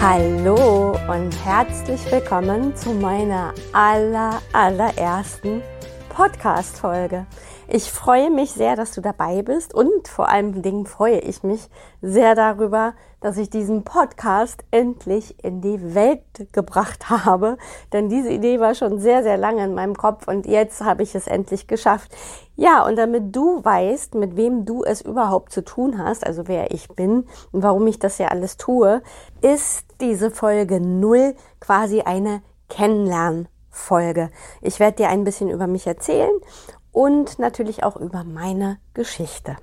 Hallo und herzlich willkommen zu meiner aller, allerersten Podcast-Folge. Ich freue mich sehr, dass du dabei bist und vor allen Dingen freue ich mich sehr darüber, dass ich diesen Podcast endlich in die Welt gebracht habe. Denn diese Idee war schon sehr, sehr lange in meinem Kopf und jetzt habe ich es endlich geschafft. Ja, und damit du weißt, mit wem du es überhaupt zu tun hast, also wer ich bin und warum ich das ja alles tue, ist diese Folge null quasi eine Kennenlernfolge. Ich werde dir ein bisschen über mich erzählen und natürlich auch über meine Geschichte.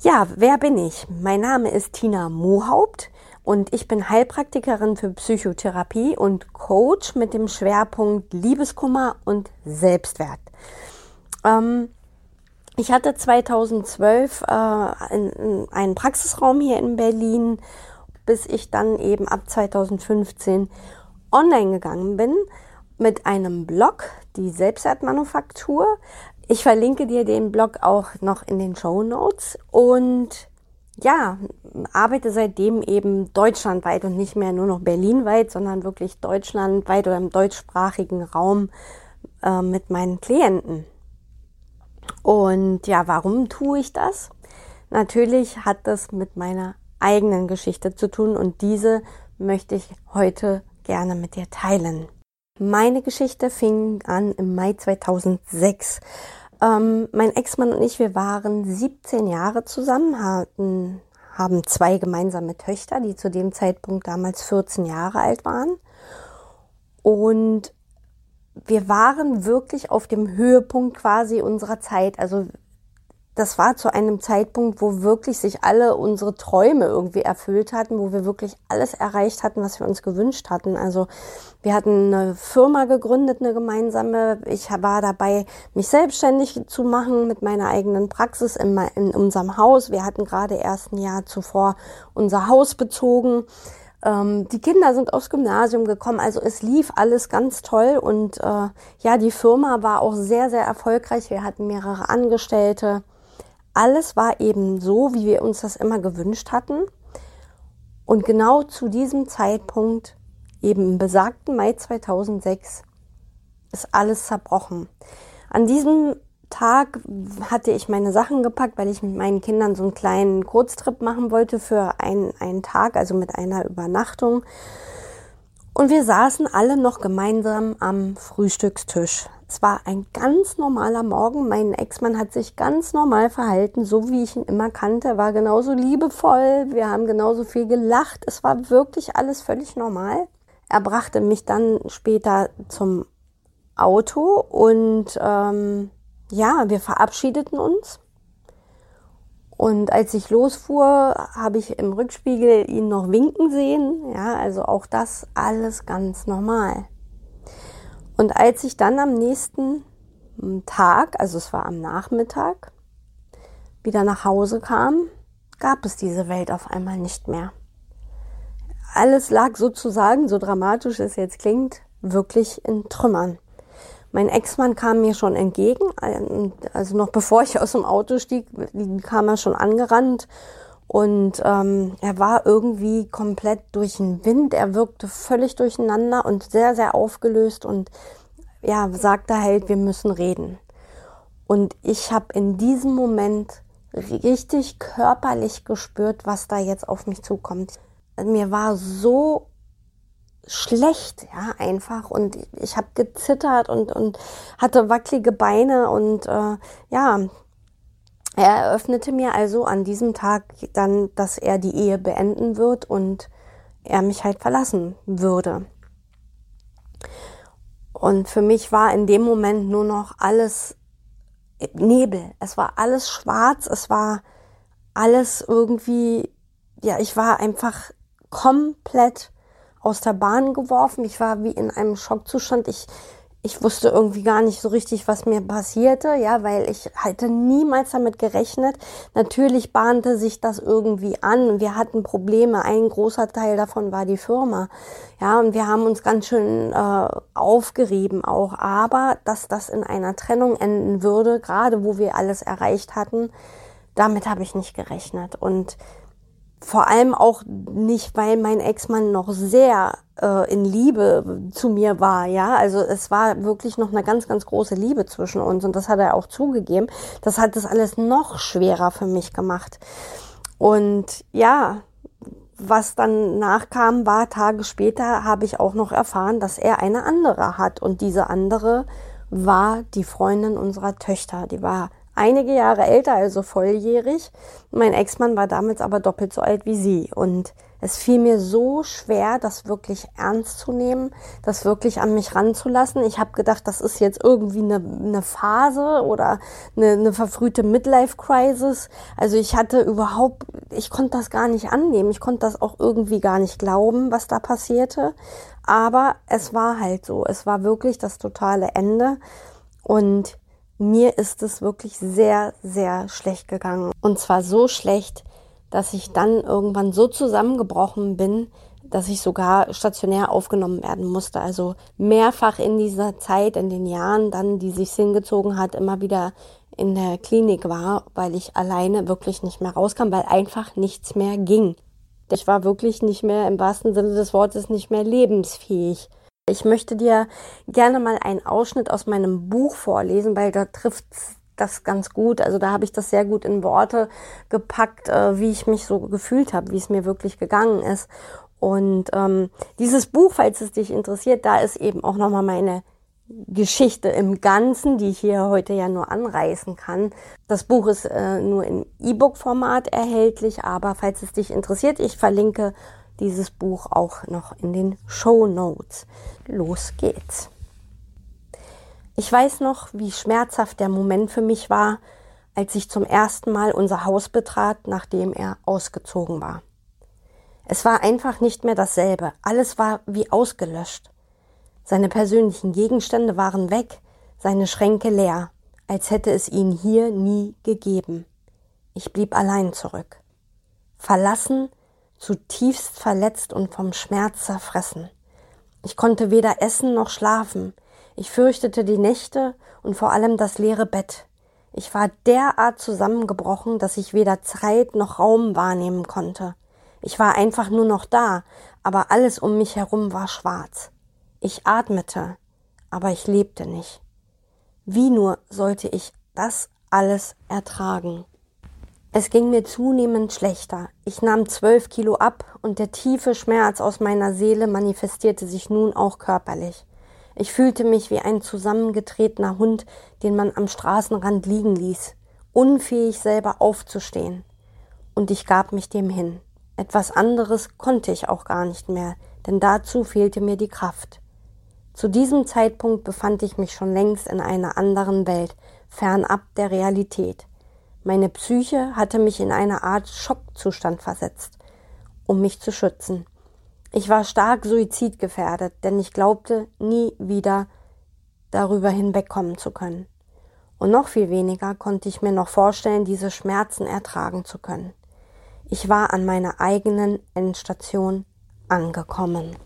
Ja, wer bin ich? Mein Name ist Tina Mohaupt und ich bin Heilpraktikerin für Psychotherapie und Coach mit dem Schwerpunkt Liebeskummer und Selbstwert. Ähm, ich hatte 2012 äh, einen Praxisraum hier in Berlin, bis ich dann eben ab 2015 online gegangen bin mit einem Blog, die Selbstwertmanufaktur. Ich verlinke dir den Blog auch noch in den Show Notes und ja, arbeite seitdem eben deutschlandweit und nicht mehr nur noch berlinweit, sondern wirklich deutschlandweit oder im deutschsprachigen Raum äh, mit meinen Klienten. Und ja, warum tue ich das? Natürlich hat das mit meiner eigenen Geschichte zu tun und diese möchte ich heute gerne mit dir teilen. Meine Geschichte fing an im Mai 2006. Ähm, mein Ex-Mann und ich, wir waren 17 Jahre zusammen, hatten, haben zwei gemeinsame Töchter, die zu dem Zeitpunkt damals 14 Jahre alt waren. Und wir waren wirklich auf dem Höhepunkt quasi unserer Zeit. Also das war zu einem Zeitpunkt, wo wirklich sich alle unsere Träume irgendwie erfüllt hatten, wo wir wirklich alles erreicht hatten, was wir uns gewünscht hatten. Also wir hatten eine Firma gegründet, eine gemeinsame. Ich war dabei, mich selbstständig zu machen mit meiner eigenen Praxis in, in unserem Haus. Wir hatten gerade erst ein Jahr zuvor unser Haus bezogen ähm, die Kinder sind aufs Gymnasium gekommen, also es lief alles ganz toll und äh, ja, die Firma war auch sehr, sehr erfolgreich. Wir hatten mehrere Angestellte alles war eben so, wie wir uns das immer gewünscht hatten. Und genau zu diesem Zeitpunkt, eben im besagten Mai 2006, ist alles zerbrochen. An diesem Tag hatte ich meine Sachen gepackt, weil ich mit meinen Kindern so einen kleinen Kurztrip machen wollte für einen, einen Tag, also mit einer Übernachtung. Und wir saßen alle noch gemeinsam am Frühstückstisch. Es war ein ganz normaler Morgen. Mein Ex-Mann hat sich ganz normal verhalten, so wie ich ihn immer kannte. Er war genauso liebevoll. Wir haben genauso viel gelacht. Es war wirklich alles völlig normal. Er brachte mich dann später zum Auto und ähm, ja, wir verabschiedeten uns. Und als ich losfuhr, habe ich im Rückspiegel ihn noch winken sehen. Ja, also auch das alles ganz normal. Und als ich dann am nächsten Tag, also es war am Nachmittag, wieder nach Hause kam, gab es diese Welt auf einmal nicht mehr. Alles lag sozusagen, so dramatisch es jetzt klingt, wirklich in Trümmern. Mein Ex-Mann kam mir schon entgegen, also noch bevor ich aus dem Auto stieg, kam er schon angerannt und ähm, er war irgendwie komplett durch den Wind. Er wirkte völlig durcheinander und sehr, sehr aufgelöst und ja, sagte halt, wir müssen reden. Und ich habe in diesem Moment richtig körperlich gespürt, was da jetzt auf mich zukommt. Mir war so schlecht, ja, einfach. Und ich habe gezittert und, und hatte wackelige Beine und äh, ja, er eröffnete mir also an diesem Tag dann, dass er die Ehe beenden wird und er mich halt verlassen würde. Und für mich war in dem Moment nur noch alles Nebel. Es war alles schwarz. Es war alles irgendwie, ja, ich war einfach komplett aus der Bahn geworfen. Ich war wie in einem Schockzustand. Ich, ich wusste irgendwie gar nicht so richtig, was mir passierte, ja, weil ich hatte niemals damit gerechnet. Natürlich bahnte sich das irgendwie an. Wir hatten Probleme. Ein großer Teil davon war die Firma. Ja, und wir haben uns ganz schön äh, aufgerieben auch. Aber dass das in einer Trennung enden würde, gerade wo wir alles erreicht hatten, damit habe ich nicht gerechnet. Und vor allem auch nicht, weil mein Ex-Mann noch sehr äh, in Liebe zu mir war, ja. Also es war wirklich noch eine ganz, ganz große Liebe zwischen uns und das hat er auch zugegeben. Das hat das alles noch schwerer für mich gemacht. Und ja, was dann nachkam, war Tage später habe ich auch noch erfahren, dass er eine andere hat und diese andere war die Freundin unserer Töchter. Die war einige Jahre älter, also volljährig. Mein Ex-Mann war damals aber doppelt so alt wie sie. Und es fiel mir so schwer, das wirklich ernst zu nehmen, das wirklich an mich ranzulassen. Ich habe gedacht, das ist jetzt irgendwie eine, eine Phase oder eine, eine verfrühte Midlife-Crisis. Also ich hatte überhaupt, ich konnte das gar nicht annehmen. Ich konnte das auch irgendwie gar nicht glauben, was da passierte. Aber es war halt so. Es war wirklich das totale Ende. Und mir ist es wirklich sehr, sehr schlecht gegangen. Und zwar so schlecht, dass ich dann irgendwann so zusammengebrochen bin, dass ich sogar stationär aufgenommen werden musste. Also mehrfach in dieser Zeit, in den Jahren dann, die sich hingezogen hat, immer wieder in der Klinik war, weil ich alleine wirklich nicht mehr rauskam, weil einfach nichts mehr ging. Ich war wirklich nicht mehr im wahrsten Sinne des Wortes nicht mehr lebensfähig. Ich möchte dir gerne mal einen Ausschnitt aus meinem Buch vorlesen, weil da trifft das ganz gut. Also da habe ich das sehr gut in Worte gepackt, äh, wie ich mich so gefühlt habe, wie es mir wirklich gegangen ist. Und ähm, dieses Buch, falls es dich interessiert, da ist eben auch nochmal meine Geschichte im Ganzen, die ich hier heute ja nur anreißen kann. Das Buch ist äh, nur im E-Book-Format erhältlich, aber falls es dich interessiert, ich verlinke dieses Buch auch noch in den Show Notes. Los geht's. Ich weiß noch, wie schmerzhaft der Moment für mich war, als ich zum ersten Mal unser Haus betrat, nachdem er ausgezogen war. Es war einfach nicht mehr dasselbe. Alles war wie ausgelöscht. Seine persönlichen Gegenstände waren weg, seine Schränke leer, als hätte es ihn hier nie gegeben. Ich blieb allein zurück. Verlassen zutiefst verletzt und vom Schmerz zerfressen. Ich konnte weder essen noch schlafen. Ich fürchtete die Nächte und vor allem das leere Bett. Ich war derart zusammengebrochen, dass ich weder Zeit noch Raum wahrnehmen konnte. Ich war einfach nur noch da, aber alles um mich herum war schwarz. Ich atmete, aber ich lebte nicht. Wie nur sollte ich das alles ertragen? Es ging mir zunehmend schlechter. Ich nahm zwölf Kilo ab und der tiefe Schmerz aus meiner Seele manifestierte sich nun auch körperlich. Ich fühlte mich wie ein zusammengetretener Hund, den man am Straßenrand liegen ließ, unfähig selber aufzustehen. Und ich gab mich dem hin. Etwas anderes konnte ich auch gar nicht mehr, denn dazu fehlte mir die Kraft. Zu diesem Zeitpunkt befand ich mich schon längst in einer anderen Welt, fernab der Realität. Meine Psyche hatte mich in eine Art Schockzustand versetzt, um mich zu schützen. Ich war stark suizidgefährdet, denn ich glaubte, nie wieder darüber hinwegkommen zu können. Und noch viel weniger konnte ich mir noch vorstellen, diese Schmerzen ertragen zu können. Ich war an meiner eigenen Endstation angekommen.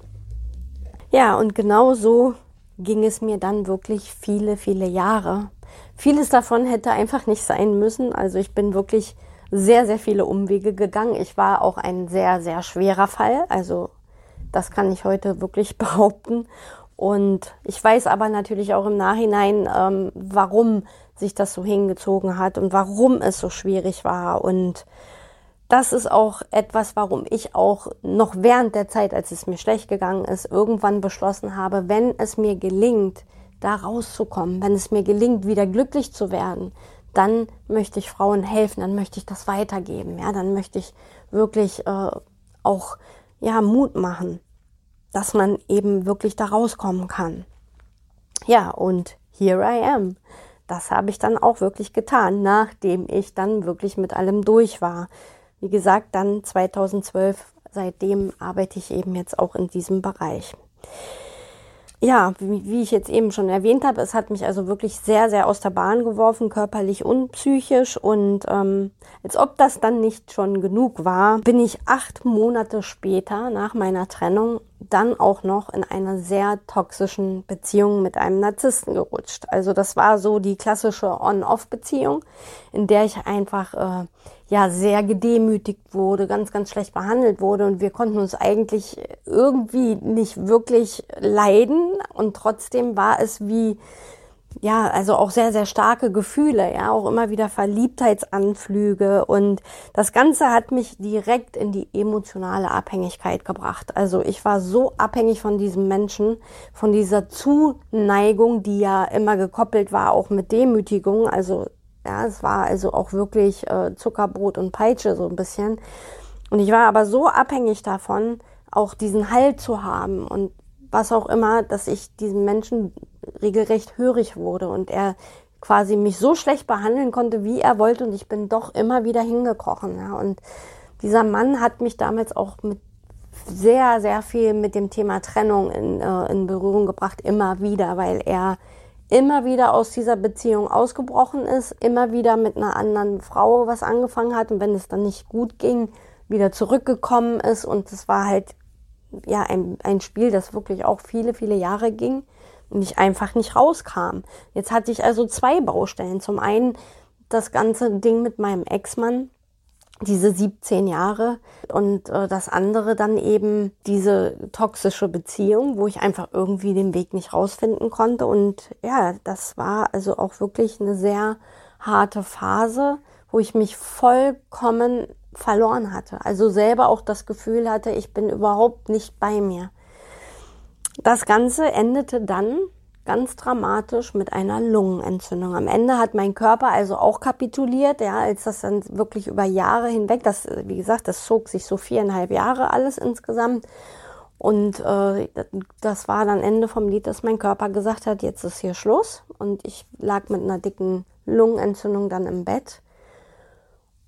Ja, und genau so ging es mir dann wirklich viele, viele Jahre, Vieles davon hätte einfach nicht sein müssen. Also ich bin wirklich sehr, sehr viele Umwege gegangen. Ich war auch ein sehr, sehr schwerer Fall. Also das kann ich heute wirklich behaupten. Und ich weiß aber natürlich auch im Nachhinein, ähm, warum sich das so hingezogen hat und warum es so schwierig war. Und das ist auch etwas, warum ich auch noch während der Zeit, als es mir schlecht gegangen ist, irgendwann beschlossen habe, wenn es mir gelingt, da rauszukommen, wenn es mir gelingt, wieder glücklich zu werden, dann möchte ich Frauen helfen, dann möchte ich das weitergeben, ja, dann möchte ich wirklich äh, auch ja Mut machen, dass man eben wirklich da rauskommen kann. Ja, und here I am. Das habe ich dann auch wirklich getan, nachdem ich dann wirklich mit allem durch war. Wie gesagt, dann 2012, seitdem arbeite ich eben jetzt auch in diesem Bereich. Ja, wie, wie ich jetzt eben schon erwähnt habe, es hat mich also wirklich sehr, sehr aus der Bahn geworfen, körperlich und psychisch. Und ähm, als ob das dann nicht schon genug war, bin ich acht Monate später nach meiner Trennung dann auch noch in einer sehr toxischen Beziehung mit einem Narzissten gerutscht. Also das war so die klassische On-Off-Beziehung, in der ich einfach äh, ja sehr gedemütigt wurde, ganz, ganz schlecht behandelt wurde und wir konnten uns eigentlich irgendwie nicht wirklich leiden und trotzdem war es wie ja, also auch sehr, sehr starke Gefühle, ja, auch immer wieder Verliebtheitsanflüge und das Ganze hat mich direkt in die emotionale Abhängigkeit gebracht. Also ich war so abhängig von diesem Menschen, von dieser Zuneigung, die ja immer gekoppelt war, auch mit Demütigung, also ja, es war also auch wirklich äh, Zuckerbrot und Peitsche so ein bisschen. Und ich war aber so abhängig davon, auch diesen Halt zu haben und was auch immer, dass ich diesem Menschen regelrecht hörig wurde und er quasi mich so schlecht behandeln konnte, wie er wollte und ich bin doch immer wieder hingekrochen. Ja. Und dieser Mann hat mich damals auch mit sehr, sehr viel mit dem Thema Trennung in, äh, in Berührung gebracht, immer wieder, weil er immer wieder aus dieser Beziehung ausgebrochen ist, immer wieder mit einer anderen Frau was angefangen hat und wenn es dann nicht gut ging, wieder zurückgekommen ist und es war halt ja ein, ein Spiel, das wirklich auch viele, viele Jahre ging und ich einfach nicht rauskam. Jetzt hatte ich also zwei Baustellen. Zum einen das ganze Ding mit meinem Ex-Mann, diese 17 Jahre und äh, das andere dann eben diese toxische Beziehung, wo ich einfach irgendwie den Weg nicht rausfinden konnte und ja, das war also auch wirklich eine sehr harte Phase, wo ich mich vollkommen verloren hatte, also selber auch das Gefühl hatte, ich bin überhaupt nicht bei mir. Das Ganze endete dann ganz dramatisch mit einer Lungenentzündung. Am Ende hat mein Körper also auch kapituliert, ja, als das dann wirklich über Jahre hinweg, das, wie gesagt, das zog sich so viereinhalb Jahre alles insgesamt. Und äh, das war dann Ende vom Lied, dass mein Körper gesagt hat, jetzt ist hier Schluss. Und ich lag mit einer dicken Lungenentzündung dann im Bett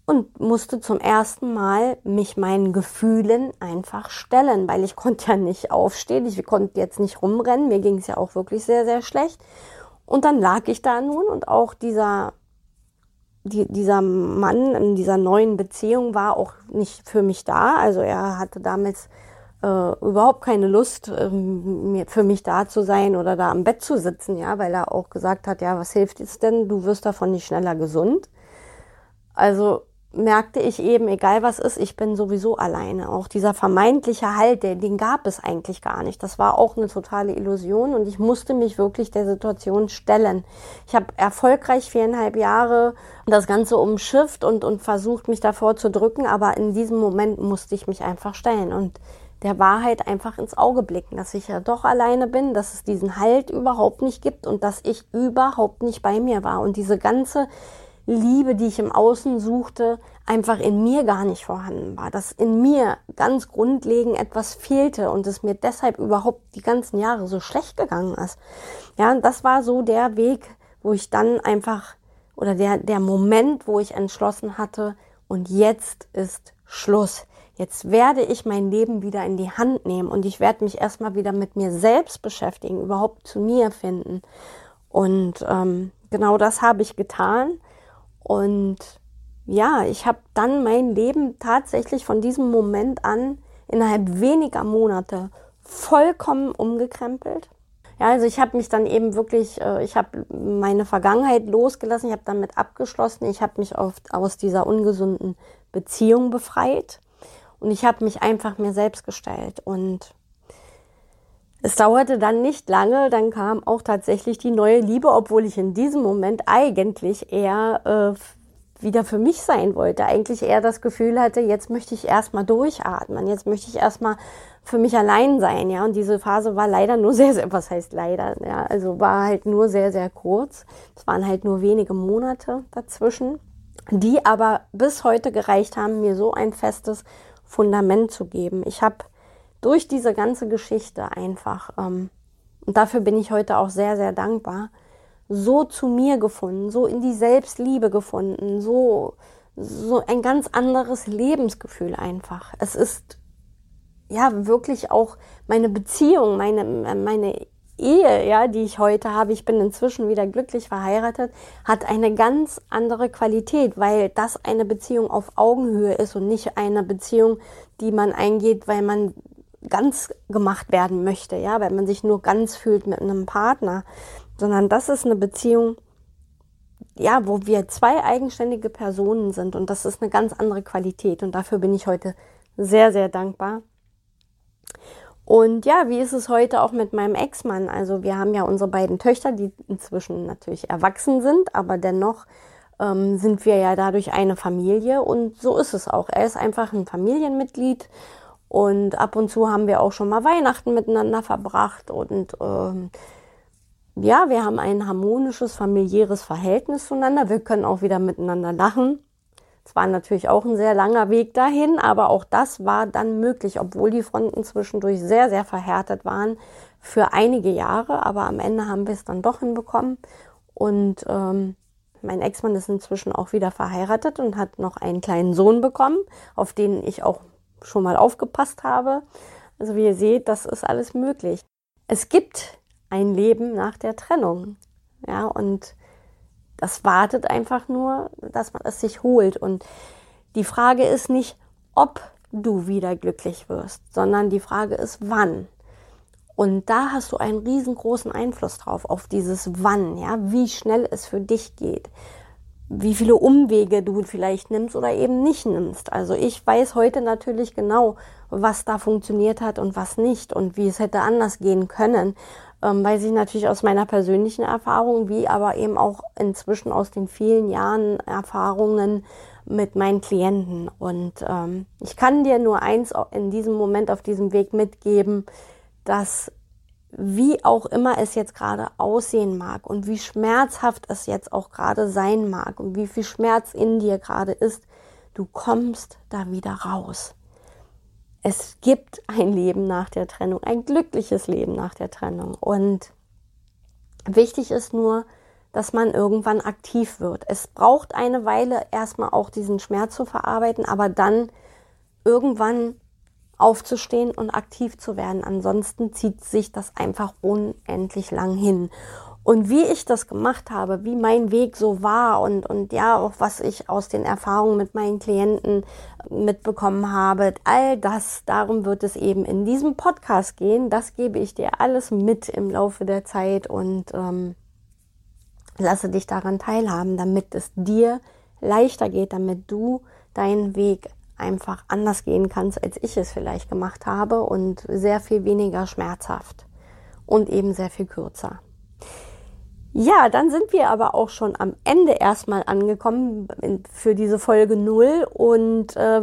und musste zum ersten Mal mich meinen Gefühlen einfach stellen, weil ich konnte ja nicht aufstehen, ich konnte jetzt nicht rumrennen, mir ging es ja auch wirklich sehr, sehr schlecht. Und dann lag ich da nun und auch dieser, die, dieser Mann in dieser neuen Beziehung war auch nicht für mich da. Also er hatte damals äh, überhaupt keine Lust, ähm, für mich da zu sein oder da am Bett zu sitzen, ja, weil er auch gesagt hat, ja, was hilft es denn? Du wirst davon nicht schneller gesund. Also merkte ich eben, egal was ist, ich bin sowieso alleine. Auch dieser vermeintliche Halt, den, den gab es eigentlich gar nicht. Das war auch eine totale Illusion und ich musste mich wirklich der Situation stellen. Ich habe erfolgreich viereinhalb Jahre das Ganze umschifft und, und versucht, mich davor zu drücken, aber in diesem Moment musste ich mich einfach stellen und der Wahrheit einfach ins Auge blicken, dass ich ja doch alleine bin, dass es diesen Halt überhaupt nicht gibt und dass ich überhaupt nicht bei mir war. Und diese ganze Liebe, die ich im Außen suchte, einfach in mir gar nicht vorhanden war, dass in mir ganz grundlegend etwas fehlte und es mir deshalb überhaupt die ganzen Jahre so schlecht gegangen ist. Ja, das war so der Weg, wo ich dann einfach oder der, der Moment, wo ich entschlossen hatte, und jetzt ist Schluss. Jetzt werde ich mein Leben wieder in die Hand nehmen und ich werde mich erstmal wieder mit mir selbst beschäftigen, überhaupt zu mir finden. Und ähm, genau das habe ich getan. Und ja, ich habe dann mein Leben tatsächlich von diesem Moment an innerhalb weniger Monate vollkommen umgekrempelt. Ja, also ich habe mich dann eben wirklich, äh, ich habe meine Vergangenheit losgelassen, ich habe damit abgeschlossen, ich habe mich auf, aus dieser ungesunden Beziehung befreit und ich habe mich einfach mir selbst gestellt und es dauerte dann nicht lange, dann kam auch tatsächlich die neue Liebe, obwohl ich in diesem Moment eigentlich eher äh, wieder für mich sein wollte. Eigentlich eher das Gefühl hatte, jetzt möchte ich erstmal durchatmen, jetzt möchte ich erstmal für mich allein sein, ja. Und diese Phase war leider nur sehr, sehr, was heißt leider, ja, also war halt nur sehr, sehr kurz. Es waren halt nur wenige Monate dazwischen, die aber bis heute gereicht haben, mir so ein festes Fundament zu geben. Ich habe durch diese ganze Geschichte einfach, ähm, und dafür bin ich heute auch sehr, sehr dankbar, so zu mir gefunden, so in die Selbstliebe gefunden, so, so ein ganz anderes Lebensgefühl einfach. Es ist ja wirklich auch meine Beziehung, meine, meine Ehe, ja, die ich heute habe, ich bin inzwischen wieder glücklich verheiratet, hat eine ganz andere Qualität, weil das eine Beziehung auf Augenhöhe ist und nicht eine Beziehung, die man eingeht, weil man ganz gemacht werden möchte, ja, weil man sich nur ganz fühlt mit einem Partner, sondern das ist eine Beziehung, ja, wo wir zwei eigenständige Personen sind und das ist eine ganz andere Qualität und dafür bin ich heute sehr, sehr dankbar. Und ja, wie ist es heute auch mit meinem Ex-Mann? Also wir haben ja unsere beiden Töchter, die inzwischen natürlich erwachsen sind, aber dennoch ähm, sind wir ja dadurch eine Familie und so ist es auch. Er ist einfach ein Familienmitglied und ab und zu haben wir auch schon mal Weihnachten miteinander verbracht und ähm, ja, wir haben ein harmonisches familiäres Verhältnis zueinander. Wir können auch wieder miteinander lachen. Es war natürlich auch ein sehr langer Weg dahin, aber auch das war dann möglich, obwohl die Fronten zwischendurch sehr, sehr verhärtet waren für einige Jahre. Aber am Ende haben wir es dann doch hinbekommen. Und ähm, mein Ex-Mann ist inzwischen auch wieder verheiratet und hat noch einen kleinen Sohn bekommen, auf den ich auch schon mal aufgepasst habe. Also wie ihr seht, das ist alles möglich. Es gibt ein Leben nach der Trennung. Ja, und das wartet einfach nur, dass man es sich holt. Und die Frage ist nicht, ob du wieder glücklich wirst, sondern die Frage ist, wann. Und da hast du einen riesengroßen Einfluss drauf, auf dieses Wann, ja, wie schnell es für dich geht, wie viele Umwege du vielleicht nimmst oder eben nicht nimmst. Also ich weiß heute natürlich genau, was da funktioniert hat und was nicht und wie es hätte anders gehen können ähm, weiß ich natürlich aus meiner persönlichen Erfahrung, wie aber eben auch inzwischen aus den vielen Jahren Erfahrungen mit meinen Klienten. Und ähm, ich kann dir nur eins in diesem Moment auf diesem Weg mitgeben, dass wie auch immer es jetzt gerade aussehen mag und wie schmerzhaft es jetzt auch gerade sein mag und wie viel Schmerz in dir gerade ist, du kommst da wieder raus es gibt ein Leben nach der Trennung, ein glückliches Leben nach der Trennung. Und wichtig ist nur, dass man irgendwann aktiv wird. Es braucht eine Weile erstmal auch diesen Schmerz zu verarbeiten, aber dann irgendwann aufzustehen und aktiv zu werden. Ansonsten zieht sich das einfach unendlich lang hin. Und wie ich das gemacht habe, wie mein Weg so war und, und ja, auch was ich aus den Erfahrungen mit meinen Klienten mitbekommen habe, all das, darum wird es eben in diesem Podcast gehen. Das gebe ich dir alles mit im Laufe der Zeit und ähm, lasse dich daran teilhaben, damit es dir leichter geht, damit du deinen Weg einfach anders gehen kannst, als ich es vielleicht gemacht habe und sehr viel weniger schmerzhaft und eben sehr viel kürzer. Ja, dann sind wir aber auch schon am Ende erstmal angekommen für diese Folge null und äh,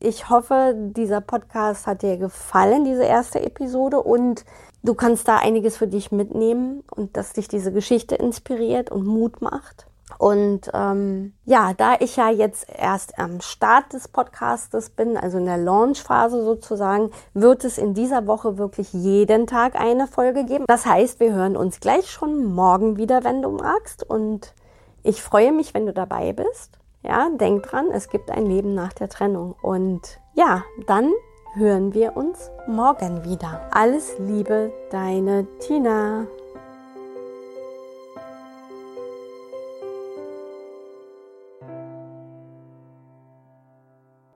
ich hoffe, dieser Podcast hat dir gefallen, diese erste Episode und du kannst da einiges für dich mitnehmen und dass dich diese Geschichte inspiriert und Mut macht. Und ähm, ja, da ich ja jetzt erst am Start des Podcastes bin, also in der Launchphase sozusagen, wird es in dieser Woche wirklich jeden Tag eine Folge geben. Das heißt, wir hören uns gleich schon morgen wieder, wenn du magst. Und ich freue mich, wenn du dabei bist. Ja, denk dran, es gibt ein Leben nach der Trennung. Und ja, dann hören wir uns morgen wieder. Alles Liebe, deine Tina.